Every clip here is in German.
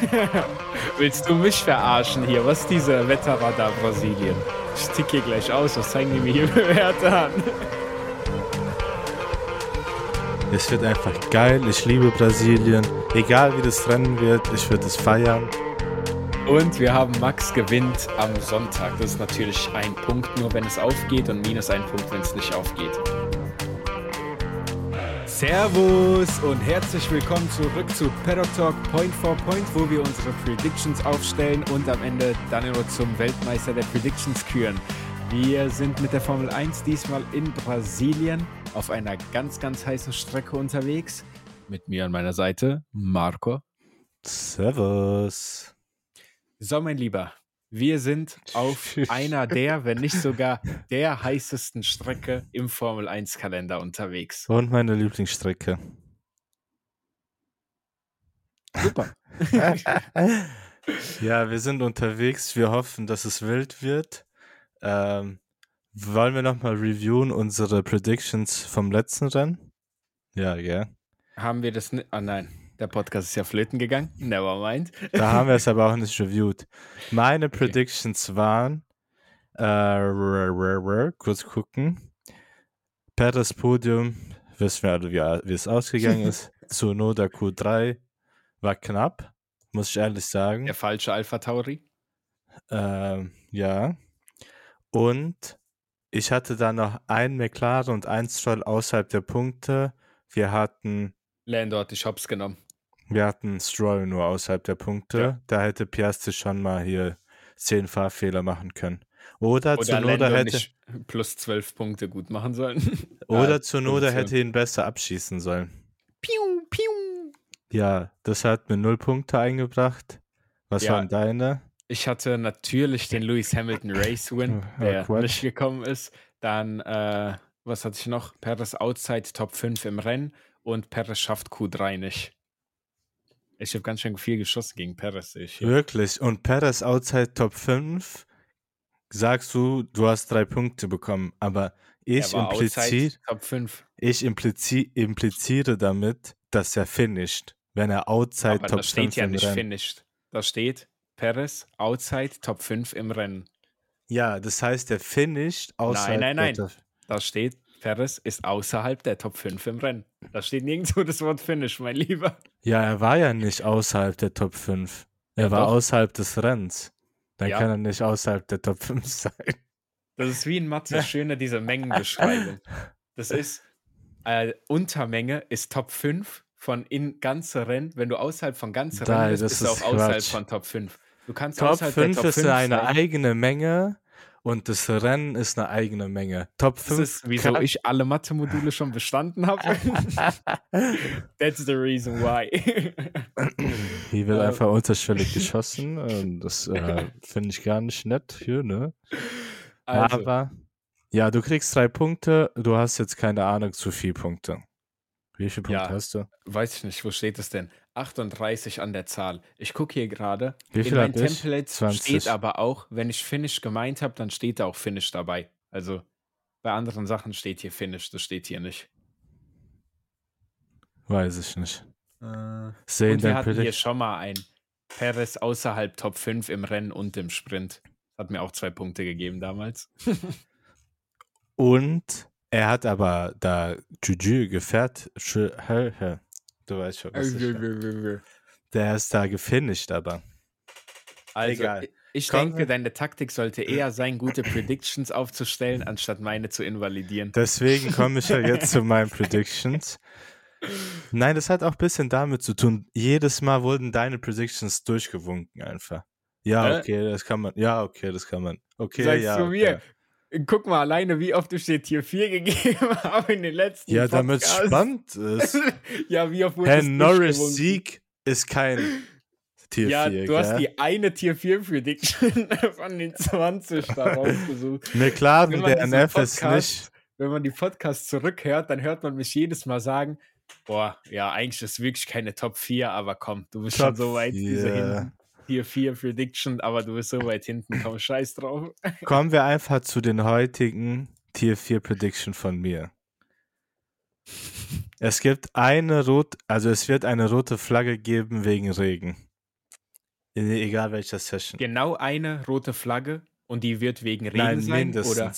Willst du mich verarschen hier? Was ist dieser Wetterradar Brasilien? Ich tick hier gleich aus. Was zeigen die mir hier für Werte an? Es wird einfach geil. Ich liebe Brasilien. Egal wie das Rennen wird, ich würde es feiern. Und wir haben Max gewinnt am Sonntag. Das ist natürlich ein Punkt, nur wenn es aufgeht und minus ein Punkt, wenn es nicht aufgeht. Servus und herzlich willkommen zurück zu Paddock Talk Point for Point, wo wir unsere Predictions aufstellen und am Ende Danilo zum Weltmeister der Predictions küren. Wir sind mit der Formel 1 diesmal in Brasilien auf einer ganz, ganz heißen Strecke unterwegs. Mit mir an meiner Seite Marco. Servus. So, mein Lieber, wir sind auf einer der, wenn nicht sogar der heißesten Strecke im Formel 1 Kalender unterwegs. Und meine Lieblingsstrecke. Super. ja, wir sind unterwegs. Wir hoffen, dass es wild wird. Ähm, wollen wir nochmal reviewen unsere Predictions vom letzten Rennen? Ja, ja. Haben wir das nicht? Ah, nein. Der Podcast ist ja flöten gegangen. Never mind. Da haben wir es aber auch nicht reviewed. Meine okay. Predictions waren, äh, kurz gucken. Perez Podium, wissen wir alle, wie, wie es ausgegangen ist. Zunoda Q3 war knapp, muss ich ehrlich sagen. Der falsche Alpha Tauri? Ähm, ja. Und ich hatte dann noch ein McLaren und ein Stroll außerhalb der Punkte. Wir hatten. Lando hat die Shops genommen. Wir hatten Stroll nur außerhalb der Punkte. Ja. Da hätte Piastri schon mal hier zehn Fahrfehler machen können. Oder, Oder Zunoda hätte plus zwölf Punkte gut machen sollen. Oder Zunoda hätte ihn besser abschießen sollen. Piu, piu. Ja, das hat mir null Punkte eingebracht. Was ja. waren deine? Ich hatte natürlich den Lewis Hamilton Race Win, der ja, nicht gekommen ist. Dann, äh, was hatte ich noch? Perez Outside Top 5 im Rennen und Perez schafft Q3 nicht. Ich habe ganz schön viel geschossen gegen Perez. Ich, Wirklich. Und Perez outside Top 5, sagst du, du hast drei Punkte bekommen. Aber ich, implizier, Top 5. ich implizier, impliziere damit, dass er finisht. Wenn er outside Aber Top 5 im Rennen. Da steht ja nicht Rennen. finished. Da steht Perez outside Top 5 im Rennen. Ja, das heißt, er finisht außerhalb Nein, nein, nein. Da steht Perez ist außerhalb der Top 5 im Rennen. Da steht nirgendwo das Wort Finish, mein Lieber. Ja, er war ja nicht außerhalb der Top 5. Er ja, war doch. außerhalb des Rennens. Dann ja. kann er nicht außerhalb der Top 5 sein. Das ist wie in Mathe schöner diese Mengenbeschreibung. Das ist, äh, Untermenge ist Top 5 von in ganze Rennen. Wenn du außerhalb von ganze Rennen bist, bist du auch Quatsch. außerhalb von Top 5. Du kannst Top 5 Top ist 5 eine sein. eigene Menge und das Rennen ist eine eigene Menge. Top 5. Das ist, wieso ich alle Mathe-Module schon bestanden habe. That's the reason why. Hier wird einfach unterschwellig geschossen. Und das äh, finde ich gar nicht nett hier, ne? Also. Aber ja, du kriegst drei Punkte. Du hast jetzt keine Ahnung zu viel Punkte. Wie viele Punkte ja, hast du? Weiß ich nicht, wo steht es denn? 38 an der Zahl. Ich gucke hier gerade. In meinem Template 20. steht aber auch, wenn ich Finish gemeint habe, dann steht da auch Finish dabei. Also bei anderen Sachen steht hier Finish, das steht hier nicht. Weiß ich nicht. Äh, und wir hatten hier schon mal ein Perez außerhalb Top 5 im Rennen und im Sprint. Hat mir auch zwei Punkte gegeben damals. und er hat aber da Juju gefährt. Du weißt schon, was ich Der ist da gefinisht, aber. Also, Egal. ich Komm. denke, deine Taktik sollte eher sein, gute Predictions aufzustellen, anstatt meine zu invalidieren. Deswegen komme ich ja jetzt zu meinen Predictions. Nein, das hat auch ein bisschen damit zu tun. Jedes Mal wurden deine Predictions durchgewunken einfach. Ja, okay, das kann man. Ja, okay, das kann man. Okay, Sagst ja. du mir, okay guck mal alleine, wie oft ich dir Tier 4 gegeben habe in den letzten Ja, damit es spannend ist. ja, wie oft wurde Herr Norris Sieg ist kein Tier ja, 4. Ja, du gell? hast die eine Tier 4 Prediction von den 20 da rausgesucht. McLaren, der NF ist nicht. Wenn man die Podcasts zurückhört, dann hört man mich jedes Mal sagen, boah, ja, eigentlich ist es wirklich keine Top 4, aber komm, du bist Top schon so weit, hinten. Tier 4 Prediction, aber du bist so weit hinten, komm, scheiß drauf. Kommen wir einfach zu den heutigen Tier 4 Prediction von mir. Es gibt eine rot, also es wird eine rote Flagge geben wegen Regen. Egal welcher Session. Genau eine rote Flagge und die wird wegen Regen Nein, sein mindestens. oder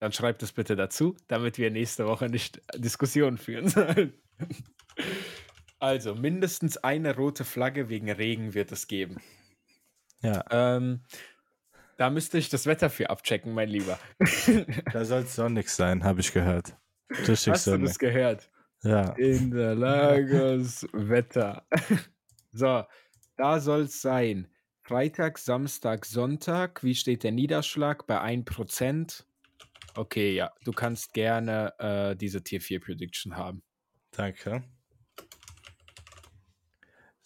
dann schreibt es bitte dazu, damit wir nächste Woche nicht Diskussionen führen sollen. Also, mindestens eine rote Flagge wegen Regen wird es geben. Ja. Ähm, da müsste ich das Wetter für abchecken, mein Lieber. da soll es sonnig sein, habe ich gehört. Richtig Hast sonnig. du das gehört? Ja. In der Lagos Wetter. so, da soll es sein. Freitag, Samstag, Sonntag. Wie steht der Niederschlag? Bei 1%. Okay, ja. Du kannst gerne äh, diese Tier 4 Prediction haben. Danke.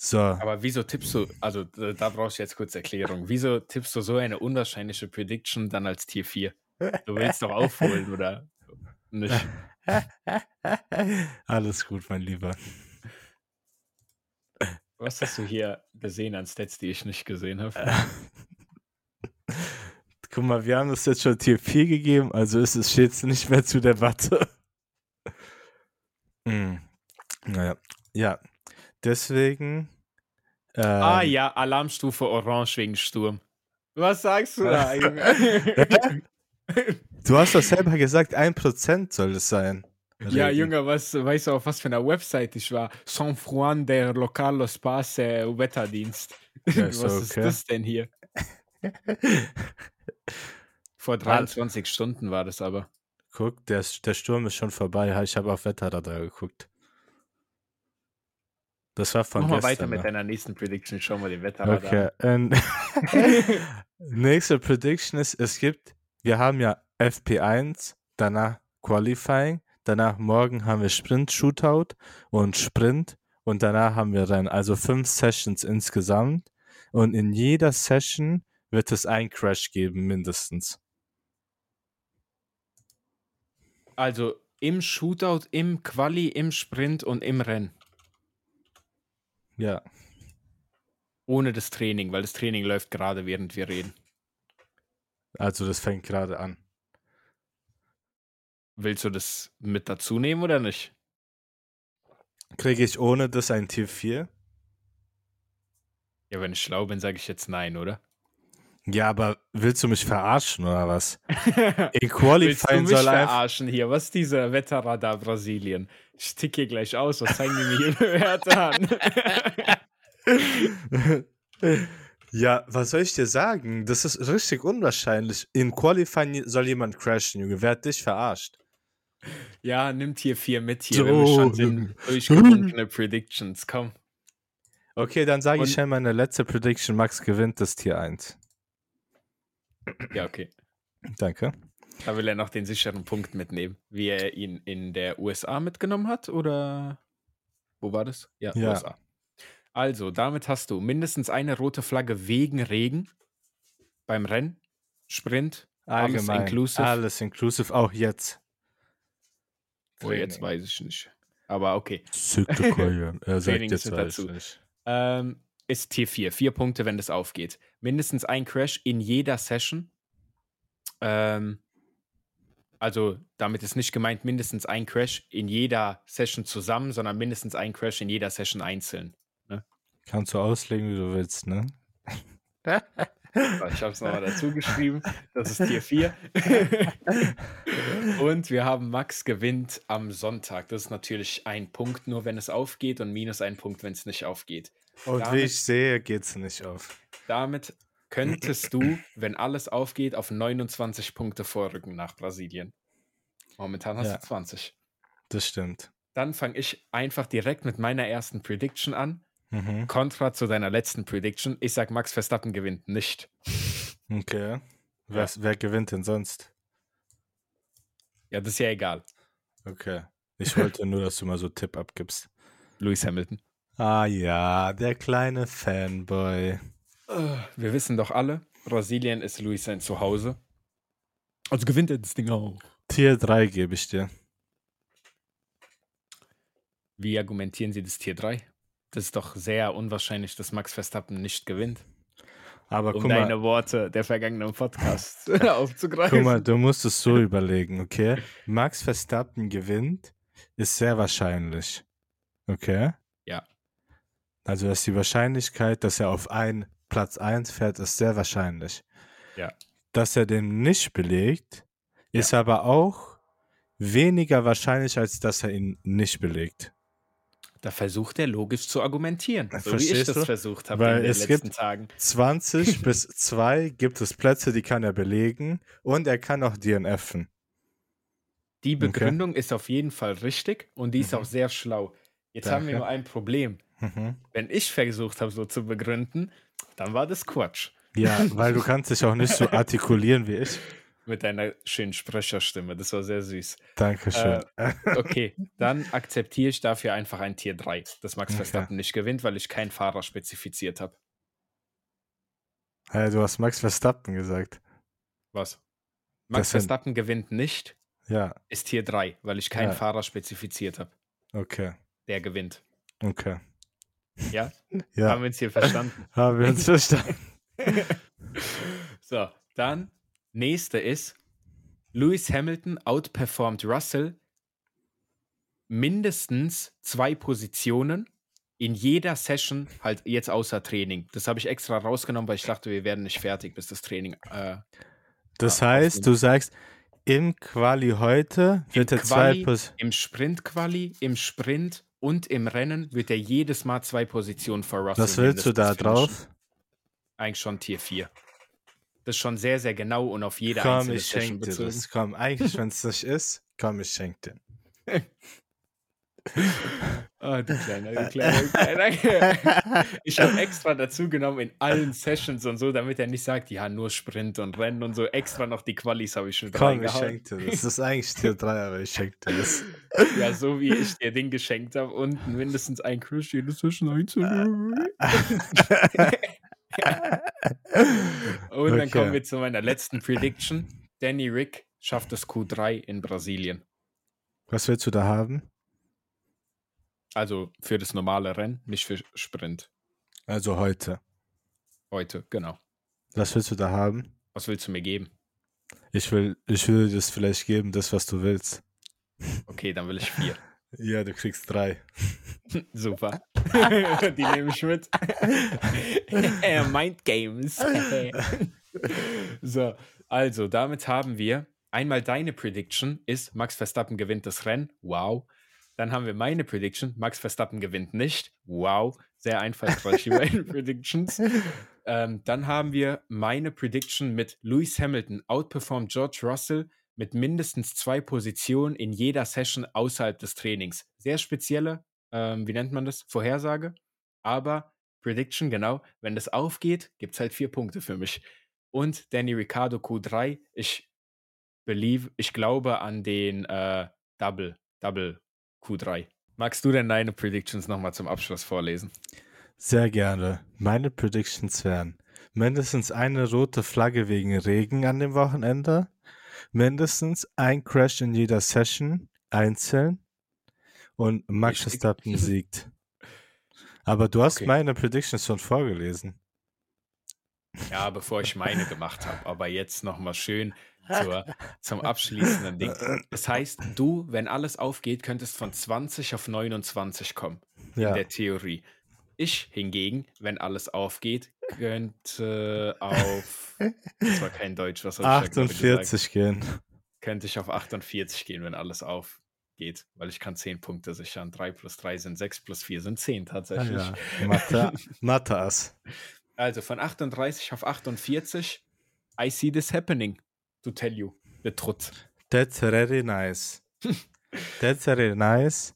So. Aber wieso tippst du, also da brauchst du jetzt kurz Erklärung. Wieso tippst du so eine unwahrscheinliche Prediction dann als Tier 4? Du willst doch aufholen, oder? Nicht. Alles gut, mein Lieber. Was hast du hier gesehen an Stats, die ich nicht gesehen habe? Guck mal, wir haben das jetzt schon Tier 4 gegeben, also ist es jetzt nicht mehr zur Debatte. hm. Naja, ja. Deswegen. Ähm, ah ja, Alarmstufe Orange wegen Sturm. Was sagst du da, Junge? du hast doch selber gesagt, 1% soll es sein. Regen. Ja, Junge, was, weißt du, auf was für einer Website ich war? San Juan der Localo Space Wetterdienst. Ja, was okay. ist das denn hier? Vor 23 Stunden war das aber. Guck, der, der Sturm ist schon vorbei. Ich habe auf Wetterradar geguckt. Das war von Mach gestern. mal weiter mit ne? deiner nächsten Prediction. Schau mal den Wetterradar Okay. nächste Prediction ist, es gibt, wir haben ja FP1, danach Qualifying, danach morgen haben wir Sprint Shootout und Sprint und danach haben wir dann also fünf Sessions insgesamt und in jeder Session wird es einen Crash geben, mindestens. Also im Shootout, im Quali, im Sprint und im Rennen. Ja. Ohne das Training, weil das Training läuft gerade, während wir reden. Also das fängt gerade an. Willst du das mit dazu nehmen oder nicht? Kriege ich ohne das ein Tier 4? Ja, wenn ich schlau bin, sage ich jetzt nein, oder? Ja, aber willst du mich verarschen oder was? In Qualifying willst du mich soll verarschen hier? Was ist dieser Wetterradar Brasilien? Ich ticke hier gleich aus, was zeigen die mir hier Werte an? ja, was soll ich dir sagen? Das ist richtig unwahrscheinlich. In Qualifying soll jemand crashen, Junge. Wer hat dich verarscht? Ja, nimmt hier vier mit hier, so. wenn wir schon. Durchgewunkene Predictions, komm. Okay, dann sage ich schon meine letzte Prediction. Max gewinnt das Tier 1. Ja, okay. Danke. Da will er noch den sicheren Punkt mitnehmen, wie er ihn in der USA mitgenommen hat, oder wo war das? Ja, ja. USA. Also, damit hast du mindestens eine rote Flagge wegen Regen beim Rennen, Sprint, Allgemein, alles inclusive. Alles inclusive, auch jetzt. Oh, jetzt weiß ich nicht. Aber okay. er sagt jetzt dazu. Ähm, ist Tier 4. Vier Punkte, wenn das aufgeht. Mindestens ein Crash in jeder Session. Ähm, also damit ist nicht gemeint mindestens ein Crash in jeder Session zusammen, sondern mindestens ein Crash in jeder Session einzeln. Ne? Kannst du auslegen, wie du willst, ne? Ich habe es nochmal dazu geschrieben. Das ist Tier 4. und wir haben Max gewinnt am Sonntag. Das ist natürlich ein Punkt, nur wenn es aufgeht und minus ein Punkt, wenn es nicht aufgeht. Und damit, wie ich sehe, geht es nicht auf. Damit könntest du, wenn alles aufgeht, auf 29 Punkte vorrücken nach Brasilien. Momentan hast ja, du 20. Das stimmt. Dann fange ich einfach direkt mit meiner ersten Prediction an. Mhm. Kontra zu deiner letzten Prediction. Ich sag, Max Verstappen gewinnt nicht. Okay. Wer, wer gewinnt denn sonst? Ja, das ist ja egal. Okay. Ich wollte nur, dass du mal so Tipp abgibst. Lewis Hamilton. Ah ja, der kleine Fanboy. Wir wissen doch alle, Brasilien ist Luis sein Zuhause. Also gewinnt er das Ding auch. Tier 3 gebe ich dir. Wie argumentieren Sie das Tier 3? Das ist doch sehr unwahrscheinlich, dass Max Verstappen nicht gewinnt. Aber um guck deine Worte der vergangenen Podcast aufzugreifen. Guck mal, du musst es so überlegen, okay? Max Verstappen gewinnt, ist sehr wahrscheinlich. Okay? Ja. Also das ist die Wahrscheinlichkeit, dass er auf ein Platz 1 fährt, ist sehr wahrscheinlich. Ja. Dass er den nicht belegt, ist ja. aber auch weniger wahrscheinlich, als dass er ihn nicht belegt. Da versucht er logisch zu argumentieren, so Verstehst wie ich das du? versucht habe Weil in den es letzten gibt Tagen. 20 bis 2 gibt es Plätze, die kann er belegen und er kann auch DNFen. Die Begründung okay. ist auf jeden Fall richtig und die ist mhm. auch sehr schlau. Jetzt Danke. haben wir nur ein Problem. Mhm. Wenn ich versucht habe, so zu begründen, dann war das Quatsch. Ja, weil du kannst dich auch nicht so artikulieren wie ich. Mit deiner schönen Sprecherstimme, das war sehr süß. Dankeschön. Äh, okay, dann akzeptiere ich dafür einfach ein Tier 3, dass Max Verstappen okay. nicht gewinnt, weil ich keinen Fahrer spezifiziert habe. Hey, du hast Max Verstappen gesagt. Was? Max das Verstappen sind... gewinnt nicht. Ja. Ist Tier 3, weil ich keinen ja. Fahrer spezifiziert habe. Okay. Der gewinnt. Okay. Ja? ja. Haben wir uns hier verstanden? Haben wir uns verstanden. so, dann nächste ist Lewis Hamilton outperformed Russell mindestens zwei Positionen in jeder Session, halt jetzt außer Training. Das habe ich extra rausgenommen, weil ich dachte, wir werden nicht fertig, bis das Training. Äh, das äh, heißt, du sagst, im Quali heute wird Im er Quali, zwei Pos Im Sprint-Quali, im Sprint und im Rennen wird er jedes Mal zwei Positionen vor Russell. Was willst du da drauf? Eigentlich schon Tier 4. Das ist schon sehr, sehr genau und auf jede komm, einzelne ich Session bezogen. Das. Komm, eigentlich, wenn es nicht ist, komm, ich schenk dir. Oh, du kleiner, du kleiner, du kleiner. Ich habe extra dazu genommen in allen Sessions und so, damit er nicht sagt, ja, nur Sprint und Rennen und so. Extra noch die Qualis habe ich schon Komm, ich schenke dir das. Das ist eigentlich Tier 3, aber ich schenke dir das. Ja, so wie ich dir den geschenkt habe und mindestens ein Crush jede Session einzunehmen. und dann okay. kommen wir zu meiner letzten Prediction. Danny Rick schafft das Q3 in Brasilien. Was willst du da haben? Also für das normale Rennen, nicht für Sprint. Also heute. Heute, genau. Was willst du da haben? Was willst du mir geben? Ich will, ich will dir das vielleicht geben, das, was du willst. Okay, dann will ich vier. Ja, du kriegst drei. Super. Die nehme ich mit. Mind Games. so, also damit haben wir einmal deine Prediction ist, Max Verstappen gewinnt das Rennen. Wow. Dann haben wir meine Prediction. Max Verstappen gewinnt nicht. Wow, sehr einfallsreich, die beiden Predictions. Ähm, dann haben wir meine Prediction mit Lewis Hamilton outperformed George Russell mit mindestens zwei Positionen in jeder Session außerhalb des Trainings. Sehr spezielle, ähm, wie nennt man das? Vorhersage. Aber Prediction, genau. Wenn das aufgeht, gibt es halt vier Punkte für mich. Und Danny Ricciardo Q3. Ich believe, ich glaube an den äh, Double, Double Q3. Magst du denn deine Predictions nochmal zum Abschluss vorlesen? Sehr gerne. Meine Predictions wären mindestens eine rote Flagge wegen Regen an dem Wochenende, mindestens ein Crash in jeder Session, einzeln und Max Verstappen siegt. Aber du hast okay. meine Predictions schon vorgelesen. Ja, bevor ich meine gemacht habe. Aber jetzt nochmal schön zur, zum abschließenden Ding. Das heißt, du, wenn alles aufgeht, könntest von 20 auf 29 kommen. Ja. In der Theorie. Ich hingegen, wenn alles aufgeht, könnte auf. Das war kein Deutsch, was soll 48 gehen. Könnte ich auf 48 gehen, wenn alles aufgeht, weil ich kann 10 Punkte sichern. 3 plus 3 sind 6 plus 4 sind 10 tatsächlich. Ah, ja. Mathe, Mathe Also von 38 auf 48, I see this happening to tell you the truth. That's very nice. That's very nice.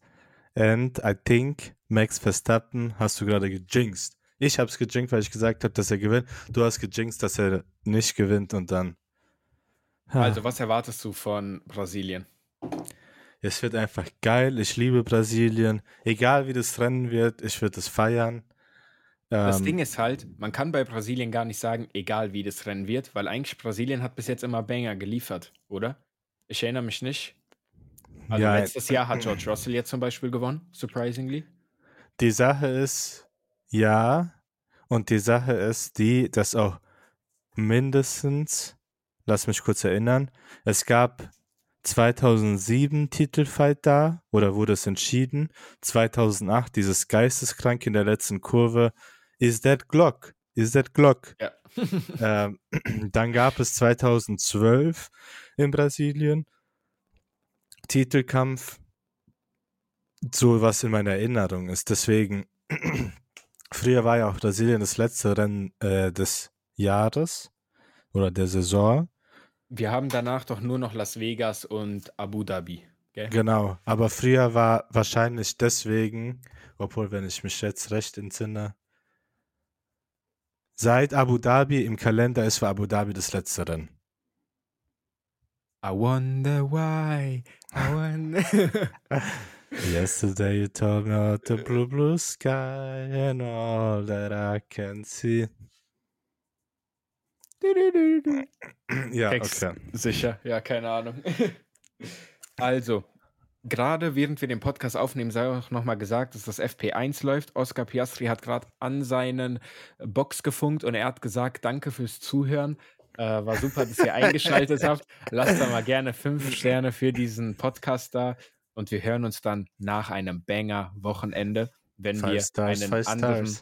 And I think Max Verstappen hast du gerade gejinxt. Ich habe es gejinxt, weil ich gesagt habe, dass er gewinnt. Du hast gejinxt, dass er nicht gewinnt und dann. Ha. Also, was erwartest du von Brasilien? Es wird einfach geil. Ich liebe Brasilien. Egal wie das Rennen wird, ich würde es feiern. Das ähm, Ding ist halt, man kann bei Brasilien gar nicht sagen, egal wie das Rennen wird, weil eigentlich Brasilien hat bis jetzt immer Banger geliefert, oder? Ich erinnere mich nicht. Also ja, letztes Jahr hat George Russell jetzt zum Beispiel gewonnen, surprisingly. Die Sache ist, ja, und die Sache ist die, dass auch mindestens, lass mich kurz erinnern, es gab 2007 Titelfight da, oder wurde es entschieden, 2008 dieses Geisteskrank in der letzten Kurve, Is that Glock? Is that Glock? Ja. ähm, dann gab es 2012 in Brasilien Titelkampf, so was in meiner Erinnerung ist. Deswegen, früher war ja auch Brasilien das letzte Rennen äh, des Jahres oder der Saison. Wir haben danach doch nur noch Las Vegas und Abu Dhabi. Gell? Genau, aber früher war wahrscheinlich deswegen, obwohl, wenn ich mich jetzt recht entsinne, seit Abu Dhabi im Kalender ist für Abu Dhabi das letzte Rennen. I wonder why. I wonder. Yesterday you told me about the blue, blue sky and all that I can see. Ja, okay. Sicher, ja, keine Ahnung. also, gerade während wir den Podcast aufnehmen, sei auch nochmal gesagt, dass das FP1 läuft. Oscar Piastri hat gerade an seinen Box gefunkt und er hat gesagt, danke fürs Zuhören. Äh, war super, dass ihr eingeschaltet habt. Lasst da mal gerne fünf Sterne für diesen Podcast da. Und wir hören uns dann nach einem Banger-Wochenende, wenn Five wir stars, einen anderen.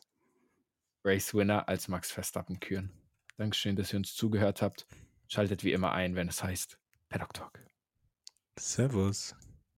Race-Winner als Max Verstappen küren. Dankeschön, dass ihr uns zugehört habt. Schaltet wie immer ein, wenn es heißt Paddock Talk. Servus.